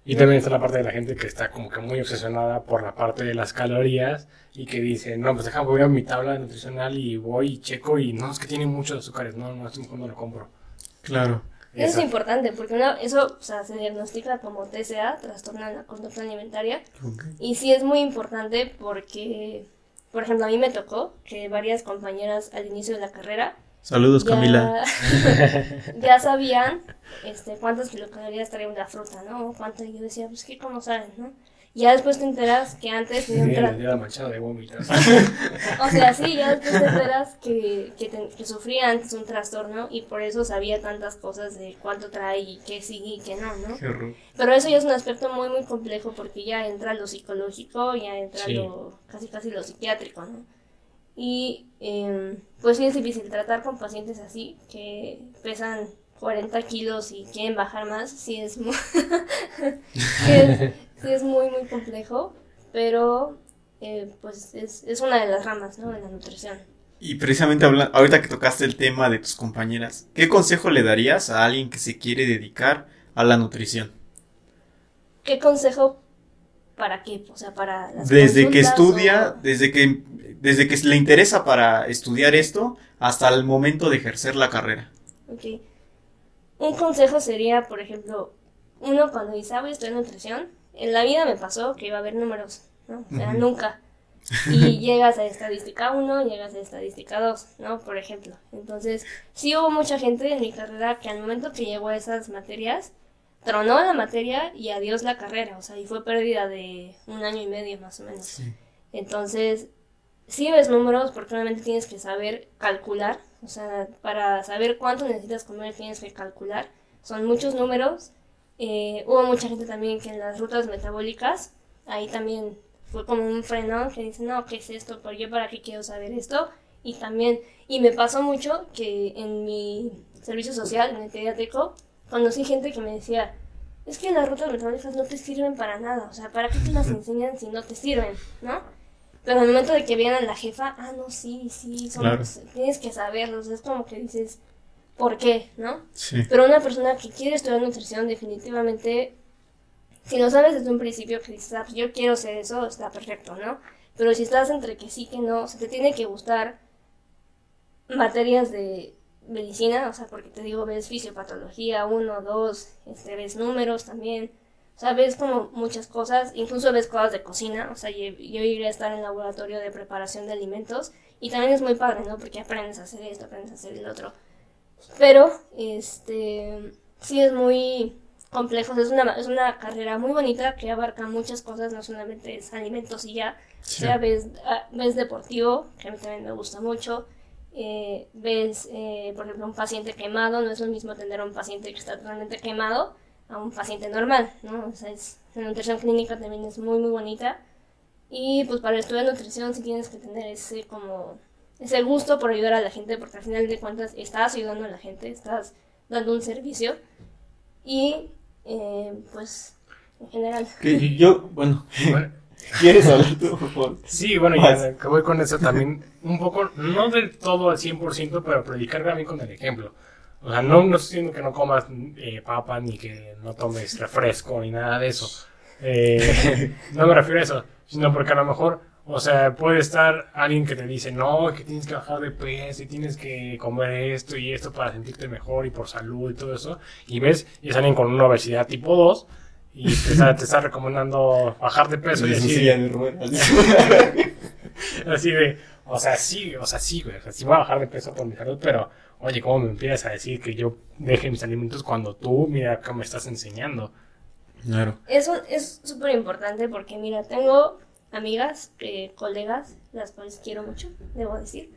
Y también está la parte de la gente que está como que muy obsesionada por la parte de las calorías y que dice, no, pues déjame, voy a mi tabla nutricional y voy y checo y no, es que tiene muchos azúcares, no, no, esto mejor no lo compro. Claro. Eso es importante, porque una- eso o sea, se diagnostica como TCA, trastorno de la conducta alimentaria, y sí es muy importante porque, por ejemplo, a mí me tocó que varias compañeras al inicio de la carrera Saludos Camila. <laughs> ya, sabían este, cuántas kilocalorías traía una fruta, ¿no? Cuánto, y yo decía, pues que cómo saben, ¿no? Ya después te enteras que antes tenía un Mira, tra- la manchada de vómito. <laughs> O sea, sí, ya después te enteras que, que, te- que sufría antes un trastorno y por eso sabía tantas cosas de cuánto trae y qué sí y qué no, ¿no? Qué. Pero eso ya es un aspecto muy, muy complejo porque ya entra lo psicológico, ya entra Sí. lo casi, casi lo psiquiátrico, ¿no? Y em, pues sí es difícil tratar con pacientes así que pesan 40 kilos y quieren bajar más, sí es muy, sí <laughs> es, sí es muy, muy complejo, pero eh, pues es, es una de las ramas, ¿no? De la nutrición. Y precisamente habla- ahorita que tocaste el tema de tus compañeras, ¿qué consejo le darías a alguien que se quiere dedicar a la nutrición? ¿Qué consejo para qué? O sea, para las Desde que estudia, o- desde que, desde que le interesa para estudiar esto, hasta el momento de ejercer la carrera. Ok. Un consejo sería, por ejemplo, uno cuando dice, ah, voy a estudiar nutrición, en la vida me pasó que iba a haber números, ¿no? O sea, nunca. Y <laughs> llegas a estadística 1, llegas a estadística 2, ¿no? Por ejemplo. Entonces, sí hubo mucha gente en mi carrera que al momento que llegó a esas materias, tronó la materia y adiós la carrera, o sea, y fue pérdida de un año y medio más o menos. Entonces, sí ves números porque obviamente tienes que saber calcular, o sea, para saber cuánto necesitas comer tienes que calcular. Son muchos números. Eh, hubo mucha gente también que en las rutas metabólicas, ahí también fue como un frenón que dice, no, ¿qué es esto? ¿Por yo para qué quiero saber esto? Y también, y me pasó mucho que en mi servicio social, en el pediátrico, conocí gente que me decía, es que las rutas metabólicas no te sirven para nada, o sea, ¿para qué te las enseñan si no te sirven, no? Pero en el momento de que vienen a la jefa, ah, no, sí, sí, son, Claro. tienes que saberlos, es como que dices, ¿por qué, no? Sí. Pero una persona que quiere estudiar nutrición, definitivamente, si lo sabes desde un principio, que dices, ah, pues yo quiero hacer eso, está perfecto, ¿no? Pero si estás entre que sí, que no, o sea, te tiene que gustar materias de medicina, o sea, porque te digo, ves fisiopatología, uno, dos, este, ves números también, o sea, ves como muchas cosas, incluso ves cosas de cocina, o sea, yo, yo llegué a estar en el laboratorio de preparación de alimentos y también es muy padre, ¿no? Porque aprendes a hacer esto, aprendes a hacer el otro. Pero, este, sí es muy complejo, es una, es una carrera muy bonita que abarca muchas cosas, no solamente es alimentos y ya, Sí. o sea, ves, ah, ves deportivo, que a mí también me gusta mucho, eh, ves, eh, por ejemplo, un paciente quemado, no es lo mismo atender a un paciente que está totalmente quemado a un paciente normal, ¿no? O sea, es, la nutrición clínica también es muy, muy bonita. Y pues para estudiar nutrición sí tienes que tener ese como ese gusto por ayudar a la gente, porque al final de cuentas estás ayudando a la gente, estás dando un servicio. Y eh, pues en general. Que yo, bueno, Bueno, <laughs> ¿quieres hablar tú, por favor? Sí, bueno, Más. ya que voy con eso también, un poco, no del todo al 100%, pero predicar también con el ejemplo. O sea, no, no estoy diciendo que no comas eh, papa ni que no tomes refresco ni nada de eso. Eh, <laughs> no me refiero a eso, sino porque a lo mejor, o sea, puede estar alguien que te dice, no, que tienes que bajar de peso y tienes que comer esto y esto para sentirte mejor y por salud y todo eso. Y ves, y es alguien con una obesidad tipo 2 y te está, te está recomendando bajar de peso y así. de ruedas. <laughs> Así de, o sea, sí, o sea, sí, güey. O sea, sí voy a bajar de peso por mi salud, pero, oye, ¿cómo me empiezas a decir que yo deje mis alimentos cuando tú, mira, qué me estás enseñando? Claro. Eso es súper importante porque, mira, tengo amigas, eh, colegas, las cuales quiero mucho, debo decir.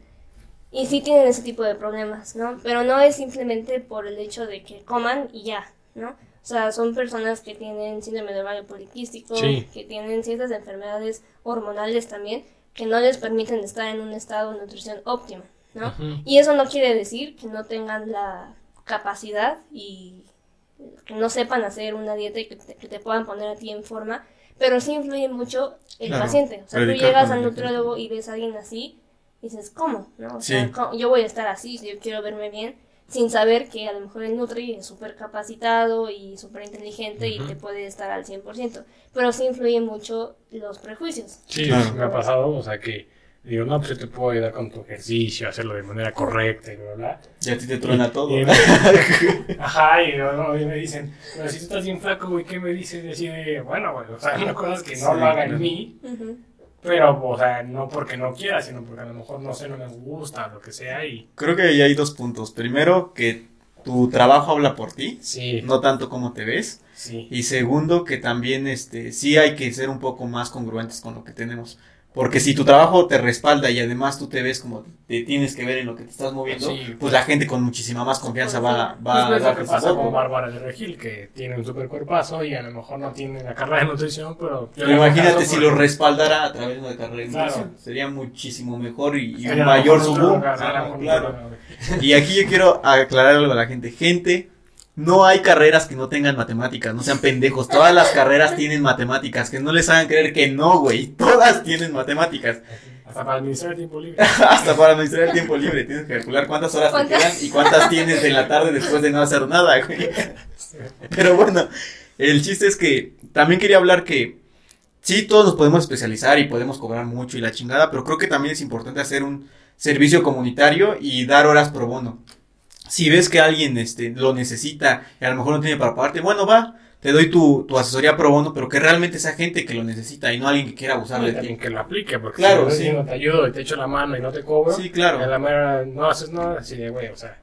Y sí tienen ese tipo de problemas, ¿no? Pero no es simplemente por el hecho de que coman y ya, ¿no? O sea, son personas que tienen síndrome de ovario poliquístico, Sí. que tienen ciertas enfermedades hormonales también, que no les permiten estar en un estado de nutrición óptimo, ¿no? Y eso no quiere decir que no tengan la capacidad y que no sepan hacer una dieta y que te, que te puedan poner a ti en forma, pero sí influye mucho el Claro, paciente. O sea, tú llegas al nutriólogo y ves a alguien así y dices, ¿cómo? ¿No? O sea, yo voy a estar así, si yo quiero verme bien, sin saber que a lo mejor el Nutri es súper capacitado y súper inteligente y te puede estar al 100%. Pero sí influye mucho los prejuicios. Sí, Claro. me ha pasado, o sea, que digo, no, pues yo te puedo ayudar con tu ejercicio, hacerlo de manera correcta y bla, bla. Y a ti te truena todo. Y- <laughs> Ajá, y, no, y me dicen, pero si tú estás bien flaco, güey, ¿qué me dices? Y así de, bueno, güey, o sea, una cosa es que no Sí, lo haga claro. en mí, pero, o sea, no porque no quiera, sino porque a lo mejor, no sé, no me gusta, lo que sea, y Creo que ahí hay dos puntos. Primero, que tu trabajo habla por ti, sí, no tanto cómo te ves. sí. Y segundo, que también este, sí hay que ser un poco más congruentes con lo que tenemos. Porque si tu trabajo te respalda y además tú te ves como te tienes que ver en lo que te estás moviendo, Sí. pues la gente con muchísima más confianza va, va a Pues su pasa con Bárbara de Regil, que tiene un super cuerpazo y a lo mejor no tiene la carrera de nutrición, pero... Pero imagínate si lo respaldara a través de una carrera de Claro. nutrición. Sería muchísimo mejor y, un mayor mejor su nutróloga, boom. sería la Ah, claro. Y aquí yo quiero aclarar algo a la gente. Gente, no hay carreras que no tengan matemáticas, no sean pendejos. Todas las carreras tienen matemáticas, que no les hagan creer que no, güey. Todas tienen matemáticas. Hasta para administrar el tiempo libre. <laughs> Hasta para administrar el tiempo libre tienes que calcular cuántas horas te quedan y cuántas tienes de la tarde después de no hacer nada, güey. Pero bueno, el chiste es que también quería hablar que sí, todos nos podemos especializar y podemos cobrar mucho y la chingada, pero creo que también es importante hacer un servicio comunitario y dar horas pro bono. Si ves que alguien este, lo necesita y a lo mejor no tiene para pagarte, bueno, va, te doy tu, tu asesoría pro bono, pero que realmente sea gente que lo necesita y no alguien que quiera abusar Y de ti. también que lo aplique, porque Claro, si sí. no te ayudo y te echo la mano y no te cobro, Sí, a claro. la mera no haces nada, así de, güey, o sea,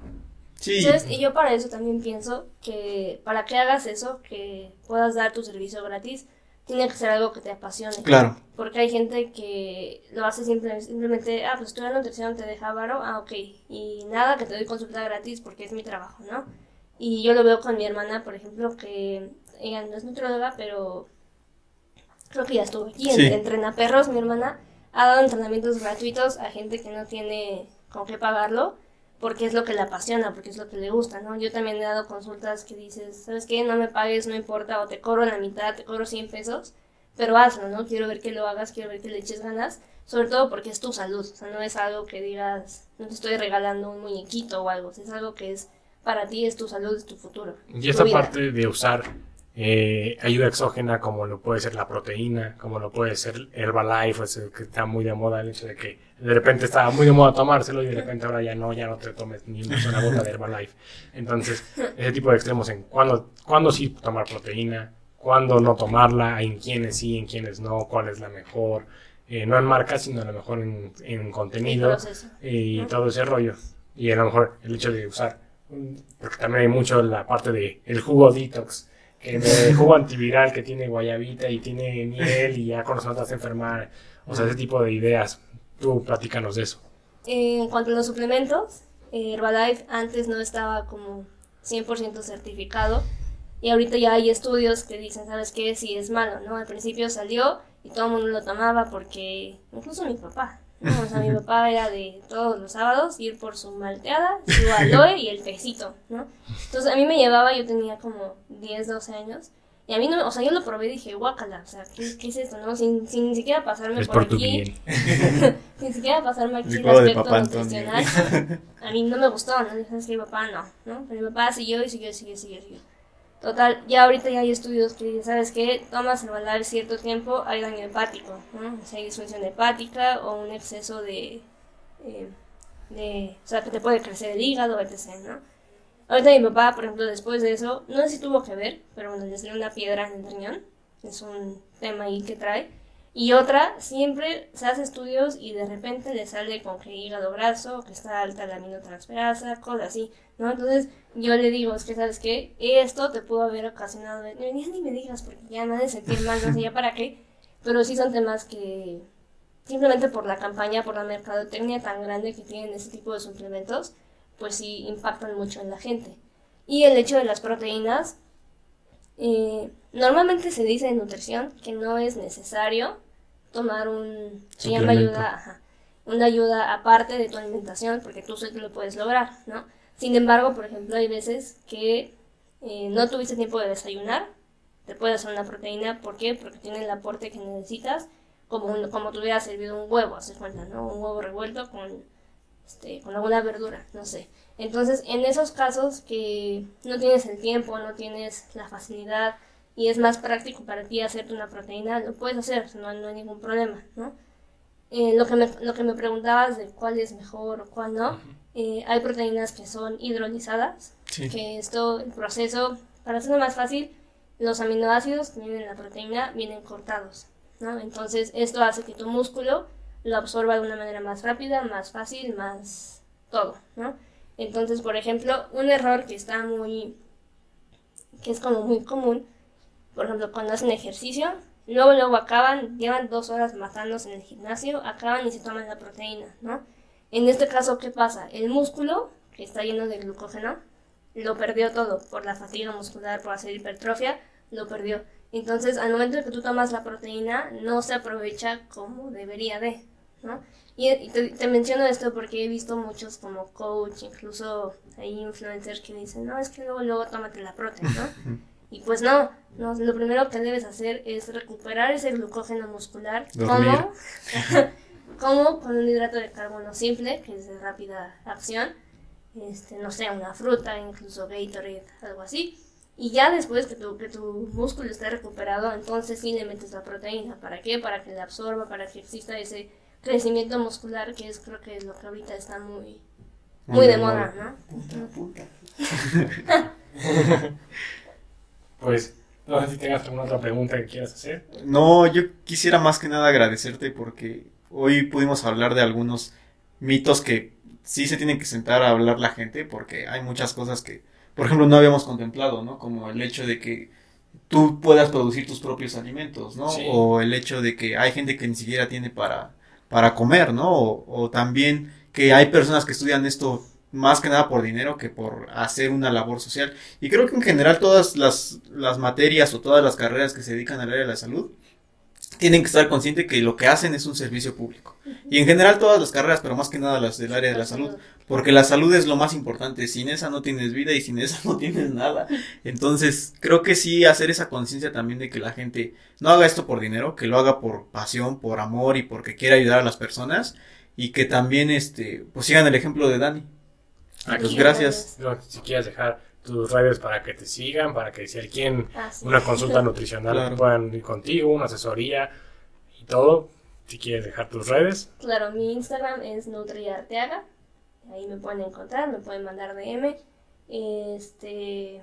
Sí, ¿Sabes? Y yo para eso también pienso que para que hagas eso, que puedas dar tu servicio gratis, tiene que ser algo que te apasione. claro. Porque hay gente que lo hace simple- simplemente, ah, pues estudiar nutrición te deja varo, ah, ok. Y nada, que te doy consulta gratis porque es mi trabajo, ¿no? Y yo lo veo con mi hermana, por ejemplo, que ella no es nutrióloga, pero creo que ya estuvo aquí. Sí. En, Entrena Perros, mi hermana ha dado entrenamientos gratuitos a gente que no tiene con qué pagarlo, porque es lo que le apasiona, porque es lo que le gusta, ¿no? Yo también he dado consultas que dices, ¿sabes qué? No me pagues, no importa, o te cobro la mitad, te cobro 100 pesos, pero hazlo, ¿no? Quiero ver que lo hagas, quiero ver que le eches ganas, sobre todo porque es tu salud, o sea, no es algo que digas, no te estoy regalando un muñequito o algo, es algo que es para ti, es tu salud, es tu futuro. Y esta parte de usar eh, ayuda exógena como lo puede ser la proteína, como lo puede ser Herbalife, es que está muy de moda el hecho de que de repente estaba muy de moda tomárselo y de repente ahora ya no, ya no te tomes ni una sola gota de Herbalife. Entonces, ese tipo de extremos en cuándo, cuándo sí tomar proteína, cuándo no tomarla, en quiénes sí, en quiénes no, cuál es la mejor, eh, no en marca, sino a lo mejor en, en contenido y todo ese rollo. Y a lo mejor el hecho de usar, porque también hay mucho la parte de el jugo detox, que el <laughs> jugo antiviral que tiene guayabita y tiene miel y ya con eso no te enfermar. O sea, ese tipo de ideas. Tú platícanos de eso. En cuanto a los suplementos, Herbalife antes no estaba como 100% certificado y ahorita ya hay estudios que dicen, ¿sabes qué? Si es malo, ¿no? Al principio salió y todo el mundo lo tomaba porque, incluso mi papá, ¿no? O sea, mi <laughs> papá era de todos los sábados ir por su malteada, su aloe y el tecito, ¿no? Entonces a mí me llevaba, yo tenía como 10, 12 años. Y a mí no, o sea, yo lo probé y dije, guácala, o sea, ¿qué, qué es esto, no? Sin, sin ni siquiera pasarme es por, por tu aquí. bien. <laughs> sin siquiera pasarme aquí el aspecto papá nutricional. A mí no me gustó, ¿no? Dije, es que mi papá no, ¿no? Pero mi papá siguió y siguió y siguió y siguió. y siguió. Total, ya ahorita ya hay estudios que dicen, ¿sabes qué? Tomas el Herbalife cierto tiempo, hay daño hepático, ¿no? O sea, hay disfunción hepática o un exceso de, eh, de... O sea, que te puede crecer el hígado, etc., ¿no? Ahorita mi papá, por ejemplo, después de eso, no sé si tuvo que ver, pero bueno, le salió una piedra en el riñón, es un tema ahí que trae. Y otra, siempre se hace estudios y de repente le sale con que hígado graso, que está alta la aminotransferasa, cosas así, ¿no? Entonces yo le digo, es que, ¿sabes qué? Esto te pudo haber ocasionado, ya ni me digas porque ya ha de sentir mal, no sé ya para qué, pero sí son temas que simplemente por la campaña, por la mercadotecnia tan grande que tienen ese tipo de suplementos, pues sí impactan mucho en la gente. Y el hecho de las proteínas, eh, normalmente se dice en nutrición que no es necesario tomar un, se llama ayuda, ajá, una ayuda aparte de tu alimentación, porque tú solo lo puedes lograr, ¿no? Sin embargo, por ejemplo, hay veces que eh, no tuviste tiempo de desayunar, te puedes hacer una proteína, ¿por qué? Porque tiene el aporte que necesitas, como, un- como te hubiera servido un huevo, hace cuenta, ¿no? Un huevo revuelto con, este, con alguna verdura, no sé. Entonces, en esos casos que no tienes el tiempo, no tienes la facilidad y es más práctico para ti hacerte una proteína, lo puedes hacer, no, no hay ningún problema, ¿no? Eh, lo, que me, lo que me preguntabas de cuál es mejor o cuál no, eh, hay proteínas que son hidrolizadas, Sí. que esto, el proceso, para hacerlo más fácil, los aminoácidos que vienen en la proteína vienen cortados, ¿no? Entonces, esto hace que tu músculo lo absorba de una manera más rápida, más fácil, más todo, ¿no? Entonces, por ejemplo, un error que está muy, que es como muy común, por ejemplo, cuando hacen ejercicio, luego luego acaban, llevan dos horas matándose en el gimnasio, acaban y se toman la proteína, ¿no? En este caso, ¿qué pasa? El músculo, que está lleno de glucógeno, lo perdió todo por la fatiga muscular, por hacer hipertrofia, lo perdió. Entonces, al momento de que tú tomas la proteína, no se aprovecha como debería de, ¿no? Y, y te, te menciono esto porque he visto muchos como coach, incluso hay influencers que dicen, no, es que luego, luego tómate la proteína, ¿no? <laughs> Y pues no, no, lo primero que debes hacer es recuperar ese glucógeno muscular. Dormir. ¿Cómo? <laughs> <laughs> como con un hidrato de carbono simple, que es de rápida acción, este, no sé, una fruta, incluso Gatorade, algo así. Y ya después que tu, que tu músculo esté recuperado, entonces sí le metes la proteína. ¿Para qué? Para que la absorba, para que exista ese crecimiento muscular, que es creo que es lo que ahorita está muy, muy de moda, ¿no? <laughs> Pues, no sé si tengas alguna otra pregunta que quieras hacer. No, yo quisiera más que nada agradecerte porque hoy pudimos hablar de algunos mitos que sí se tienen que sentar a hablar la gente porque hay muchas cosas que, por ejemplo, no habíamos contemplado, ¿no? Como el hecho de que tú puedas producir tus propios alimentos, ¿no? Sí. O el hecho de que hay gente que ni siquiera tiene para, para comer, ¿no? O, o también que hay personas que estudian esto más que nada por dinero que por hacer una labor social. Y creo que en general todas las, las materias o todas las carreras que se dedican al área de la salud tienen que estar conscientes que lo que hacen es un servicio público. Y en general todas las carreras, pero más que nada las del área de la salud. Porque la salud es lo más importante. Sin esa no tienes vida y sin esa <laughs> no tienes nada. Entonces, creo que sí hacer esa conciencia también de que la gente no haga esto por dinero, que lo haga por pasión, por amor y porque quiera ayudar a las personas. Y que también, este, pues sigan el ejemplo de Dani. Aquí, Pues gracias. no, si quieres dejar tus redes para que te sigan, para que si alguien Ah, sí. una consulta <laughs> nutricional Claro. puedan ir contigo, una asesoría y todo. Si quieres dejar tus redes, Claro, mi Instagram es NutriArteaga. Ahí me pueden encontrar, me pueden mandar DM. Este.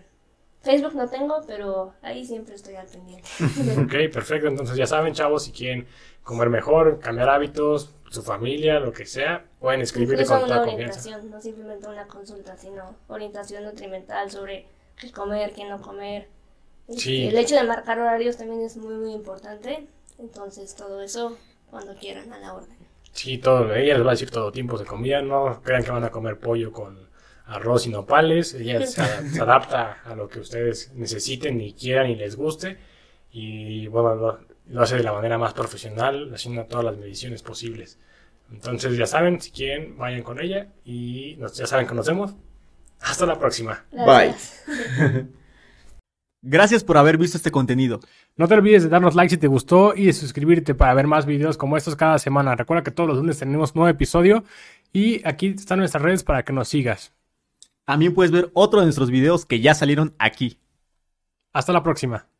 Facebook no tengo, pero ahí siempre estoy al pendiente. <laughs> ok, perfecto. Entonces ya saben, chavos, si quieren comer mejor, cambiar hábitos, su familia, lo que sea, pueden escribirle con toda confianza. orientación, no simplemente una consulta, sino orientación nutrimental sobre qué comer, qué no comer. Sí. El hecho de marcar horarios también es muy, muy importante. Entonces, todo eso cuando quieran a la orden. Sí, todo, ella les va a decir todo tiempos de comida, no crean que van a comer pollo con arroz y nopales, ella se, <laughs> se adapta a lo que ustedes necesiten y quieran y les guste y bueno, lo, lo hace de la manera más profesional, haciendo todas las mediciones posibles. Entonces ya saben, si quieren, vayan con ella y nos- ya saben que nos vemos. Hasta la próxima. Gracias. <laughs> Gracias por haber visto este contenido. No te olvides de darnos like si te gustó y de suscribirte para ver más videos como estos cada semana. Recuerda que todos los lunes tenemos nuevo episodio y aquí están nuestras redes para que nos sigas. También puedes ver otro de nuestros videos que ya salieron aquí. Hasta la próxima.